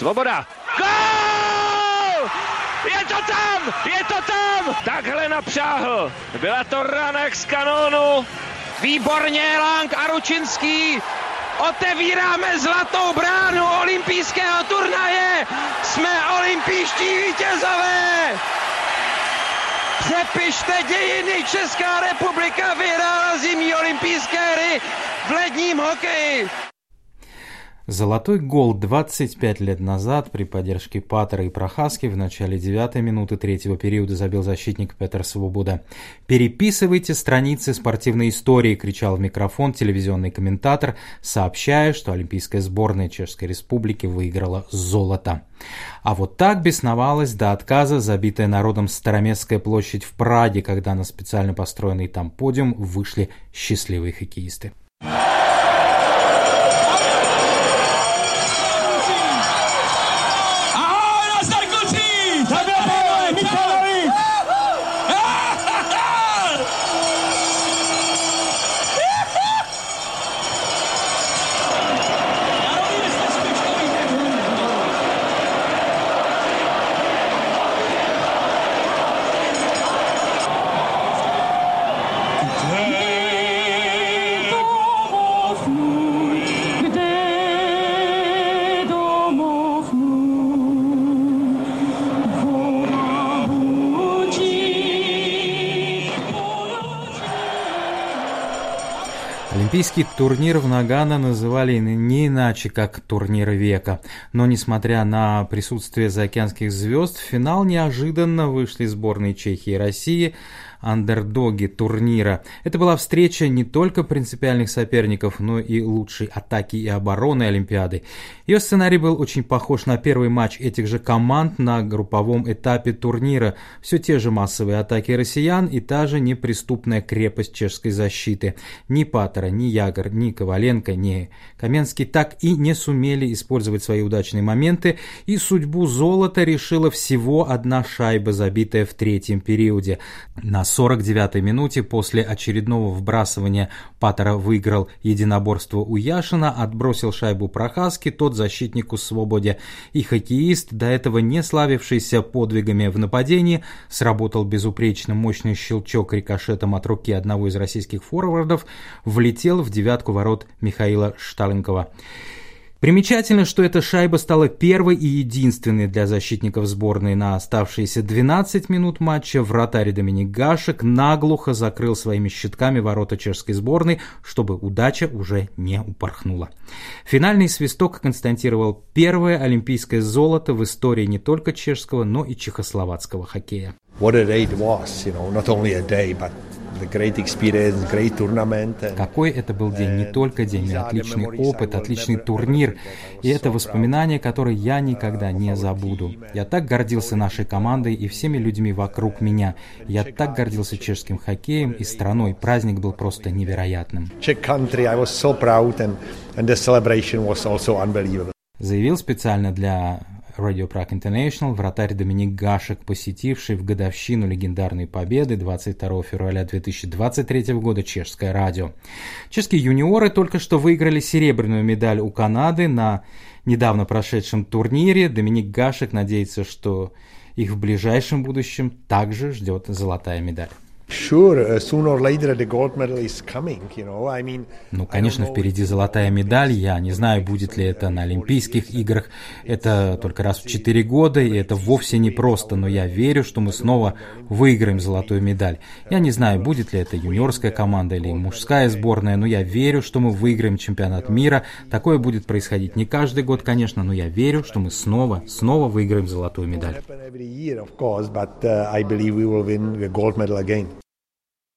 Svoboda. Gol! Je to tam! Je to tam! Takhle napřáhl. Byla to ranek z kanónu. Výborně Lang a Ručinský. Otevíráme zlatou bránu olympijského turnaje. Jsme olympijští vítězové. Přepište dějiny, Česká republika vyhrála zimní olympijské hry v ledním hokeji. Золотой гол 25 лет назад при поддержке Паттера и Прохаски в начале девятой минуты третьего периода забил защитник Петр Свобода. «Переписывайте страницы спортивной истории», — кричал в микрофон телевизионный комментатор, сообщая, что Олимпийская сборная Чешской Республики выиграла золото. А вот так бесновалась до отказа забитая народом Староместская площадь в Праге, когда на специально построенный там подиум вышли счастливые хоккеисты. Олимпийский турнир в Нагано называли не иначе, как турнир века. Но несмотря на присутствие заокеанских звезд, в финал неожиданно вышли сборные Чехии и России – андердоги турнира. Это была встреча не только принципиальных соперников, но и лучшей атаки и обороны Олимпиады. Ее сценарий был очень похож на первый матч этих же команд на групповом этапе турнира. Все те же массовые атаки россиян и та же неприступная крепость чешской защиты. Ни Паттера, ни Ягор, ни Коваленко, ни Каменский так и не сумели использовать свои удачные моменты, и судьбу золота решила всего одна шайба, забитая в третьем периоде. На 49-й минуте после очередного вбрасывания Паттера выиграл единоборство у Яшина, отбросил шайбу Прохаски, тот защитнику свободе, и хоккеист, до этого не славившийся подвигами в нападении, сработал безупречно мощный щелчок рикошетом от руки одного из российских форвардов, влетел в девятку ворот Михаила Шталенкова. Примечательно, что эта шайба стала первой и единственной для защитников сборной на оставшиеся 12 минут матча. Вратарь Доминик Гашек наглухо закрыл своими щитками ворота чешской сборной, чтобы удача уже не упорхнула. Финальный свисток констатировал первое олимпийское золото в истории не только чешского, но и чехословацкого хоккея. What a day it was, you know, not only a day, but какой это был день, не только день, но отличный опыт, отличный турнир. И это воспоминания, которые я никогда не забуду. Я так гордился нашей командой и всеми людьми вокруг меня. Я так гордился чешским хоккеем и страной. Праздник был просто невероятным. Заявил специально для Radio Prague International вратарь Доминик Гашек, посетивший в годовщину легендарной победы 22 февраля 2023 года чешское радио. Чешские юниоры только что выиграли серебряную медаль у Канады на недавно прошедшем турнире. Доминик Гашек надеется, что их в ближайшем будущем также ждет золотая медаль. Ну, конечно, впереди золотая медаль. Я не знаю, будет ли это на Олимпийских играх. Это только раз в четыре года, и это вовсе не просто. Но я верю, что мы снова выиграем золотую медаль. Я не знаю, будет ли это юниорская команда или мужская сборная, но я верю, что мы выиграем чемпионат мира. Такое будет происходить не каждый год, конечно, но я верю, что мы снова, снова выиграем золотую медаль.